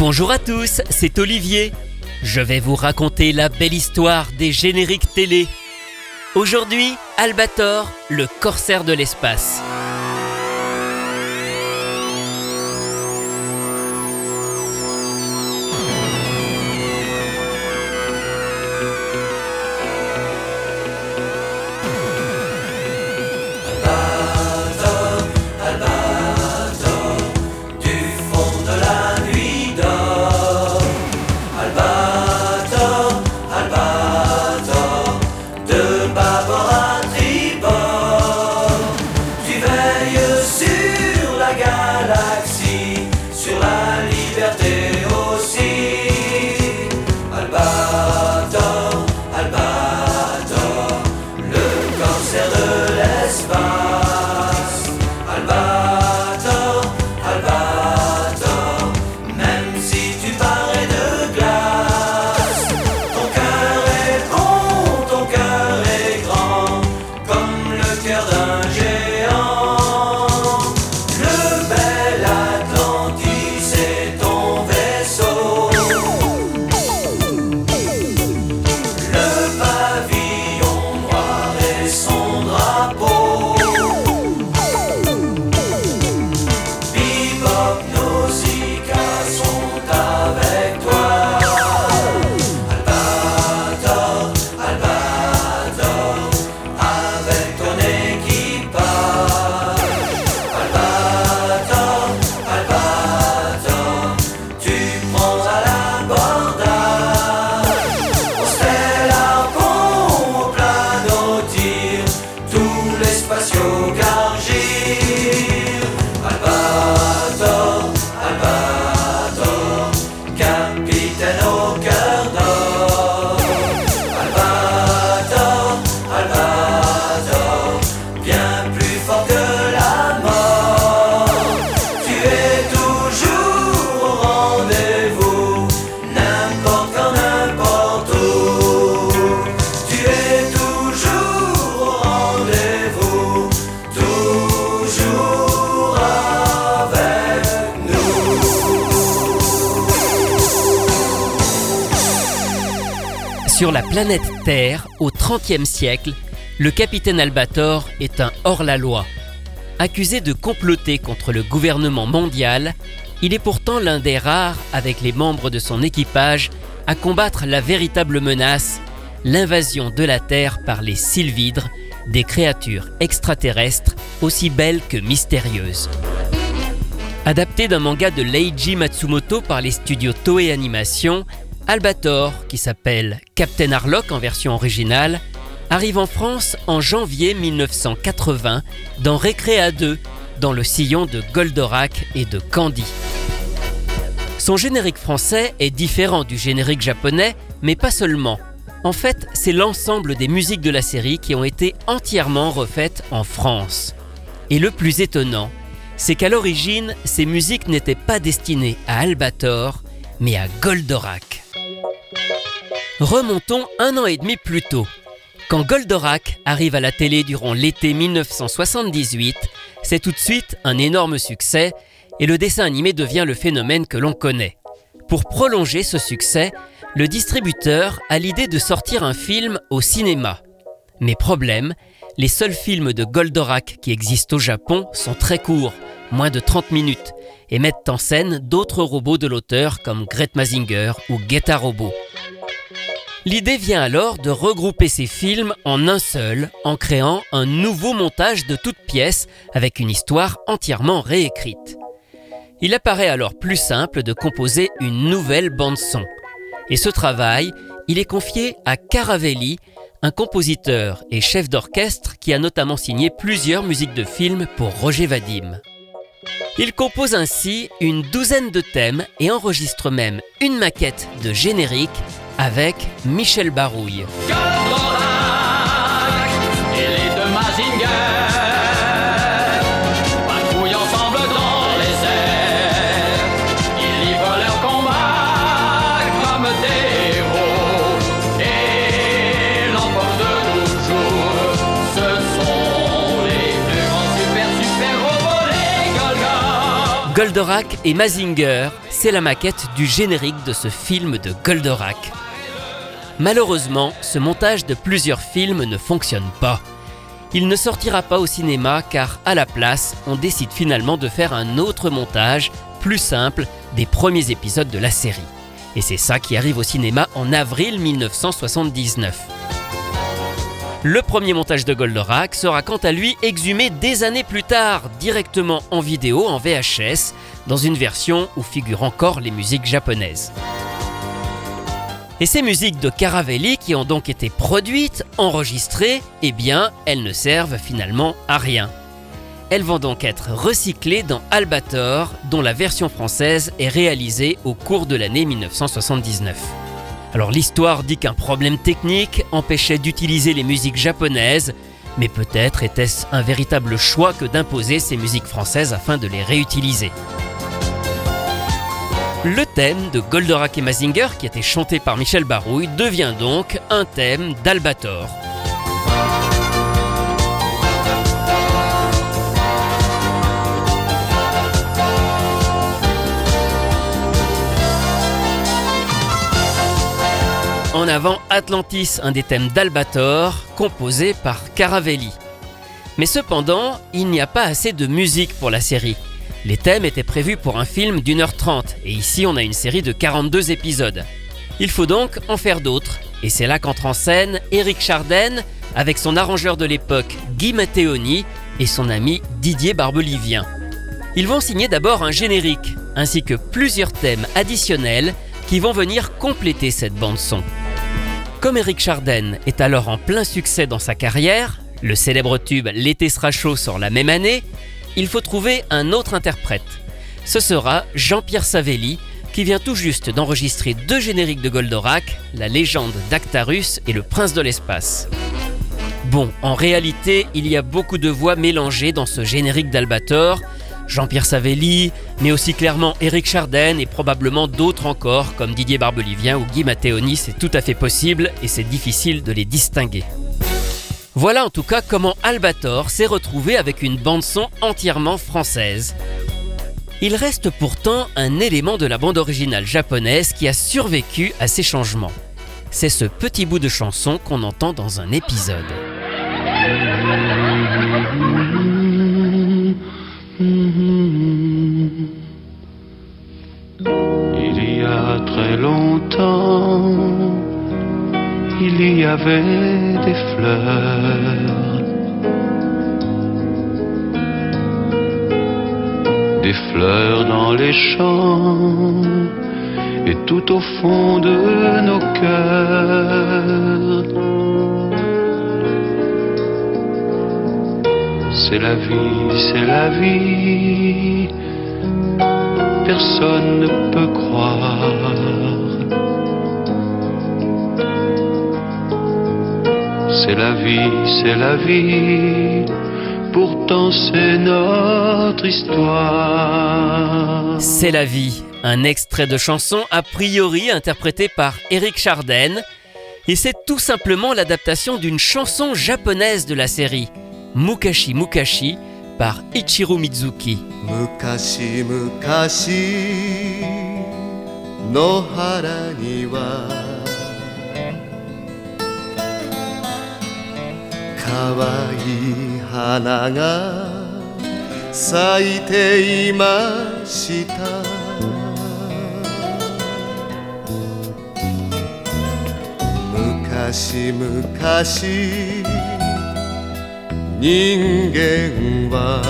Bonjour à tous, c'est Olivier. Je vais vous raconter la belle histoire des génériques télé. Aujourd'hui, Albator, le corsaire de l'espace. Sur la planète Terre, au XXe siècle, le capitaine Albator est un hors-la-loi. Accusé de comploter contre le gouvernement mondial, il est pourtant l'un des rares, avec les membres de son équipage, à combattre la véritable menace, l'invasion de la Terre par les sylvidres, des créatures extraterrestres aussi belles que mystérieuses. Adapté d'un manga de Leiji Matsumoto par les studios Toei Animation, Albator, qui s'appelle Captain Harlock en version originale, arrive en France en janvier 1980 dans Récréa 2, dans le sillon de Goldorak et de Candy. Son générique français est différent du générique japonais, mais pas seulement. En fait, c'est l'ensemble des musiques de la série qui ont été entièrement refaites en France. Et le plus étonnant, c'est qu'à l'origine, ces musiques n'étaient pas destinées à Albator, mais à Goldorak. Remontons un an et demi plus tôt. Quand Goldorak arrive à la télé durant l'été 1978, c'est tout de suite un énorme succès et le dessin animé devient le phénomène que l'on connaît. Pour prolonger ce succès, le distributeur a l'idée de sortir un film au cinéma. Mais problème, les seuls films de Goldorak qui existent au Japon sont très courts, moins de 30 minutes, et mettent en scène d'autres robots de l'auteur comme Gret Mazinger ou Geta Robot. L'idée vient alors de regrouper ces films en un seul, en créant un nouveau montage de toutes pièces avec une histoire entièrement réécrite. Il apparaît alors plus simple de composer une nouvelle bande-son. Et ce travail, il est confié à Caravelli, un compositeur et chef d'orchestre qui a notamment signé plusieurs musiques de films pour Roger Vadim. Il compose ainsi une douzaine de thèmes et enregistre même une maquette de générique avec Michel Barouille. Goldorak et les deux Mazinger, patrouillent ensemble dans les airs, ils y voient leur combat comme des rôles, et l'emportent toujours. Ce sont les deux grands super super-robos, les Goldorak et Mazinger, c'est la maquette du générique de ce film de Goldorak. Malheureusement, ce montage de plusieurs films ne fonctionne pas. Il ne sortira pas au cinéma car à la place, on décide finalement de faire un autre montage, plus simple, des premiers épisodes de la série. Et c'est ça qui arrive au cinéma en avril 1979. Le premier montage de Goldorak sera quant à lui exhumé des années plus tard, directement en vidéo en VHS, dans une version où figurent encore les musiques japonaises. Et ces musiques de Caravelli qui ont donc été produites, enregistrées, eh bien, elles ne servent finalement à rien. Elles vont donc être recyclées dans Albator, dont la version française est réalisée au cours de l'année 1979. Alors l'histoire dit qu'un problème technique empêchait d'utiliser les musiques japonaises, mais peut-être était-ce un véritable choix que d'imposer ces musiques françaises afin de les réutiliser. Le thème de Goldorak et Mazinger, qui était chanté par Michel Barouille, devient donc un thème d'Albator. En avant Atlantis, un des thèmes d'Albator, composé par Caravelli. Mais cependant, il n'y a pas assez de musique pour la série. Les thèmes étaient prévus pour un film d'une heure trente, et ici on a une série de 42 épisodes. Il faut donc en faire d'autres, et c'est là qu'entre en scène Eric Charden avec son arrangeur de l'époque Guy Matteoni et son ami Didier Barbelivien. Ils vont signer d'abord un générique, ainsi que plusieurs thèmes additionnels qui vont venir compléter cette bande son. Comme Eric Charden est alors en plein succès dans sa carrière, le célèbre tube L'été sera chaud sort la même année, il faut trouver un autre interprète. Ce sera Jean-Pierre Savelli, qui vient tout juste d'enregistrer deux génériques de Goldorak, La légende d'Actarus et Le prince de l'espace. Bon, en réalité, il y a beaucoup de voix mélangées dans ce générique d'Albator, Jean-Pierre Savelli, mais aussi clairement Eric Charden et probablement d'autres encore comme Didier Barbelivien ou Guy Matteoni, c'est tout à fait possible et c'est difficile de les distinguer. Voilà en tout cas comment Albator s'est retrouvé avec une bande-son entièrement française. Il reste pourtant un élément de la bande originale japonaise qui a survécu à ces changements. C'est ce petit bout de chanson qu'on entend dans un épisode. Il y a très longtemps, il y avait des fleurs. Des fleurs dans les champs et tout au fond de nos cœurs. C'est la vie, c'est la vie. Personne ne peut croire. C'est la vie, c'est la vie. Pourtant, c'est notre histoire. C'est la vie, un extrait de chanson a priori interprété par Eric Charden. Et c'est tout simplement l'adaptation d'une chanson japonaise de la série, Mukashi Mukashi, par Ichiro Mizuki. Mukashi Mukashi no hara 可愛い花が咲いていました昔昔人間は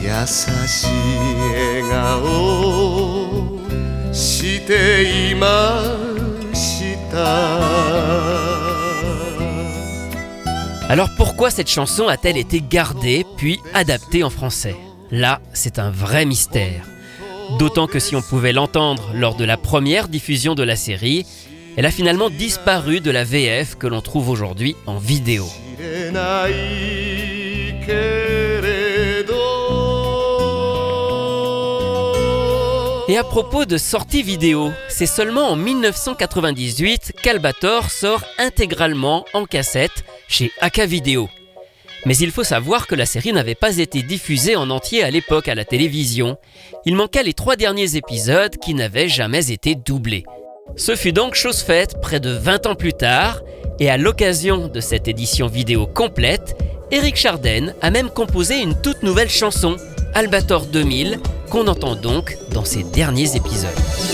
優しい笑顔していました。Alors pourquoi cette chanson a-t-elle été gardée puis adaptée en français? Là, c'est un vrai mystère. D'autant que si on pouvait l'entendre lors de la première diffusion de la série, elle a finalement disparu de la VF que l'on trouve aujourd'hui en vidéo. Et à propos de sortie vidéo, c'est seulement en 1998 qu'Albator sort intégralement en cassette chez Aka Video. Mais il faut savoir que la série n'avait pas été diffusée en entier à l'époque à la télévision. Il manquait les trois derniers épisodes qui n'avaient jamais été doublés. Ce fut donc chose faite près de 20 ans plus tard, et à l'occasion de cette édition vidéo complète, Eric Charden a même composé une toute nouvelle chanson, Albator 2000, qu'on entend donc dans ces derniers épisodes.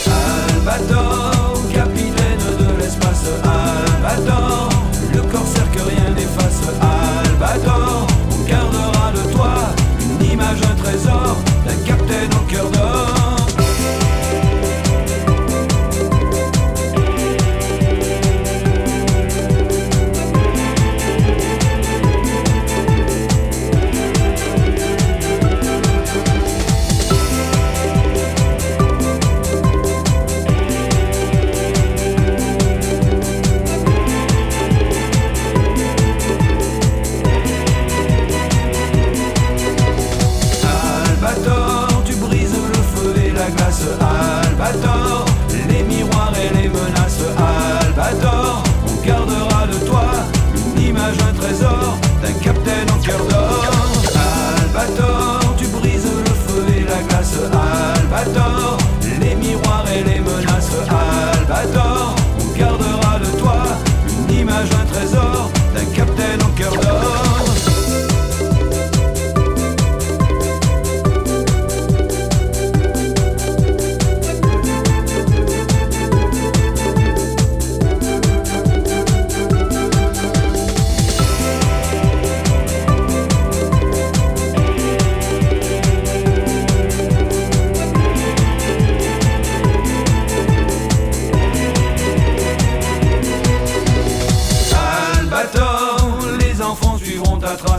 Albator, capitaine de l'espace, Albator, le corsaire que rien n'efface, Albator, on gardera de toi une image, un trésor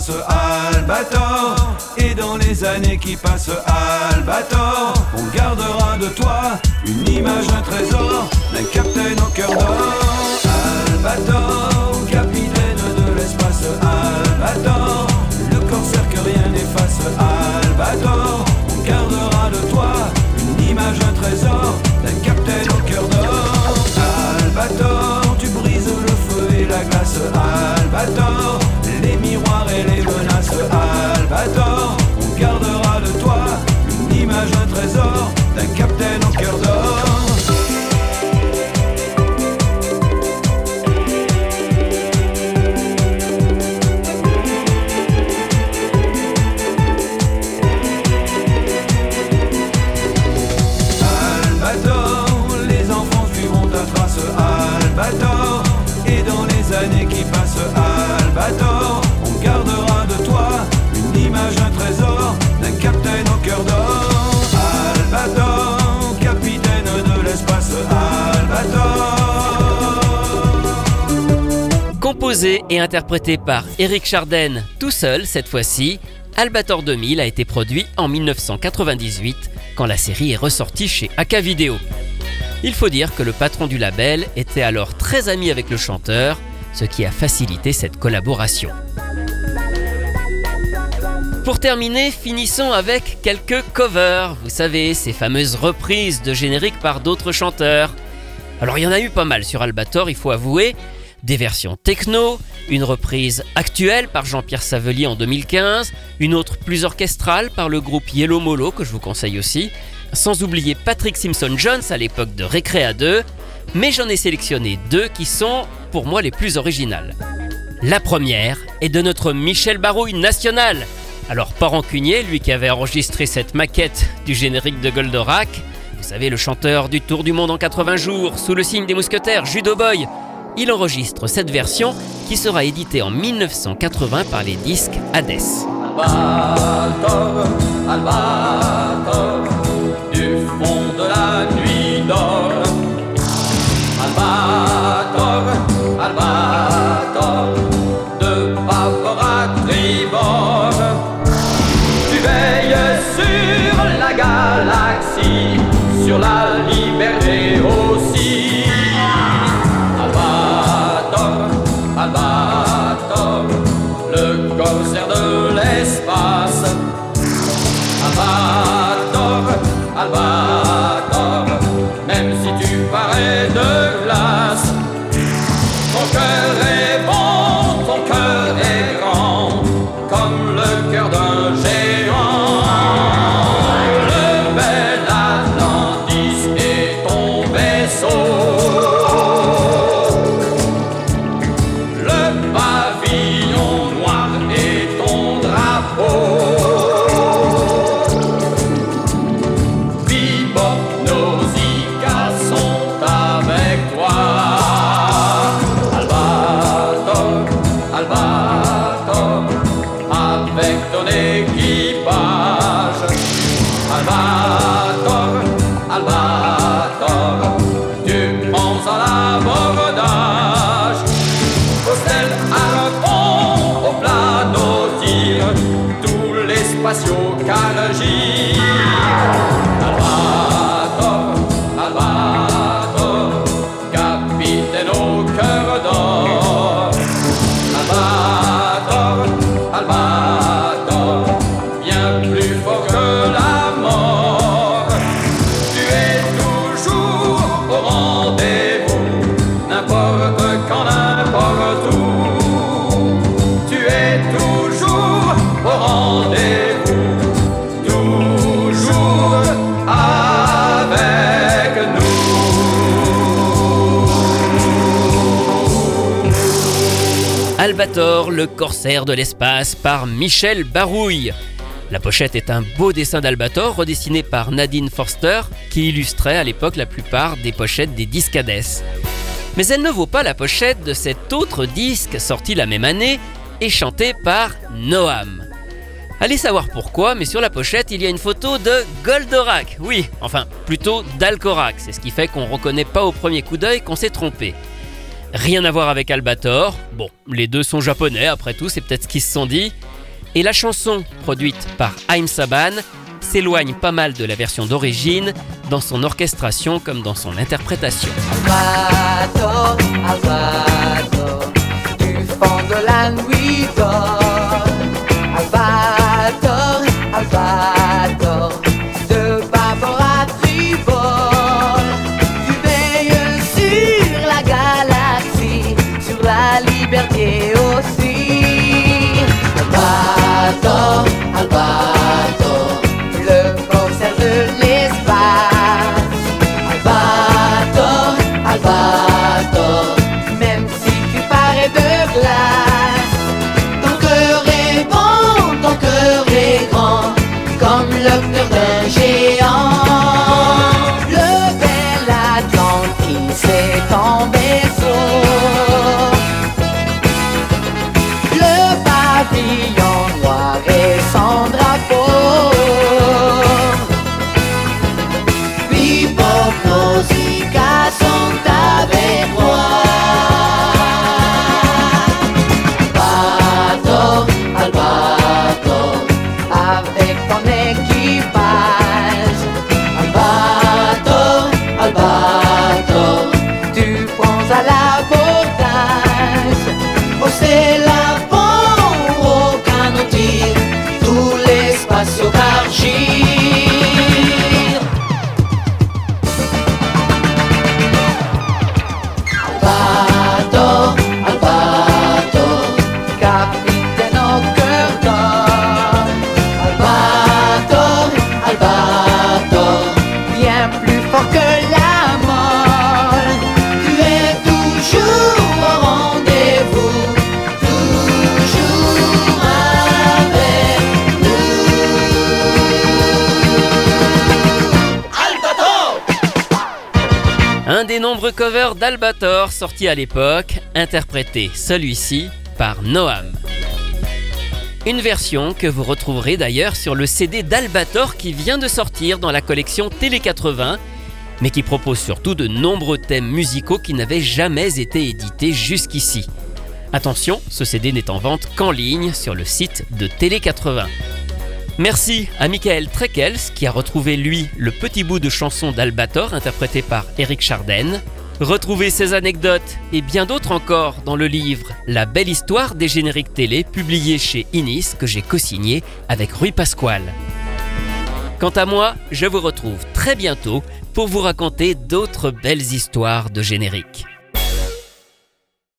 Albator. Et dans les années qui passent, Albator, on gardera de toi une image, un trésor d'un capitaine au cœur d'or. Albator, capitaine de l'espace, Albator, le corsaire que rien n'efface, Albator, on gardera de toi une image, un trésor d'un capitaine au cœur d'or. Albator, tu brises le feu et la glace, Albator, Composé et interprété par Eric Charden tout seul cette fois-ci, Albator 2000 a été produit en 1998 quand la série est ressortie chez AK Video. Il faut dire que le patron du label était alors très ami avec le chanteur, ce qui a facilité cette collaboration. Pour terminer, finissons avec quelques covers, vous savez, ces fameuses reprises de génériques par d'autres chanteurs. Alors il y en a eu pas mal sur Albator, il faut avouer, des versions techno, une reprise actuelle par Jean-Pierre Savelier en 2015, une autre plus orchestrale par le groupe Yellow Molo que je vous conseille aussi, sans oublier Patrick Simpson Jones à l'époque de Récréa 2, mais j'en ai sélectionné deux qui sont pour moi les plus originales. La première est de notre Michel Barouille national. Alors pas rancunier, lui qui avait enregistré cette maquette du générique de Goldorak, vous savez le chanteur du Tour du monde en 80 jours, sous le signe des mousquetaires, Judo Boy, il enregistre cette version qui sera éditée en 1980 par les disques Hades. Le corsaire de l'espace, par Michel Barouille. La pochette est un beau dessin d'Albator redessiné par Nadine Forster, qui illustrait à l'époque la plupart des pochettes des discades. Mais elle ne vaut pas la pochette de cet autre disque sorti la même année et chanté par Noam. Allez savoir pourquoi, mais sur la pochette, il y a une photo de Goldorak. Oui, enfin, plutôt d'Alcorac. C'est ce qui fait qu'on ne reconnaît pas au premier coup d'œil qu'on s'est trompé. Rien à voir avec Albator. Bon, les deux sont japonais, après tout, c'est peut-être ce qu'ils se sont dit. Et la chanson, produite par Haim Saban, s'éloigne pas mal de la version d'origine, dans son orchestration comme dans son interprétation. Albator, Albator, le nombreux covers d'Albator sortis à l'époque, interprété celui-ci par Noam. Une version que vous retrouverez d'ailleurs sur le CD d'Albator qui vient de sortir dans la collection Télé 80, mais qui propose surtout de nombreux thèmes musicaux qui n'avaient jamais été édités jusqu'ici. Attention, ce CD n'est en vente qu'en ligne sur le site de Télé 80. Merci à Michael Trekels qui a retrouvé lui le petit bout de chanson d'Albator interprété par Eric Charden. Retrouvez ces anecdotes et bien d'autres encore dans le livre La belle histoire des génériques télé publié chez Inis que j'ai co-signé avec Rui Pasquale. Quant à moi, je vous retrouve très bientôt pour vous raconter d'autres belles histoires de génériques.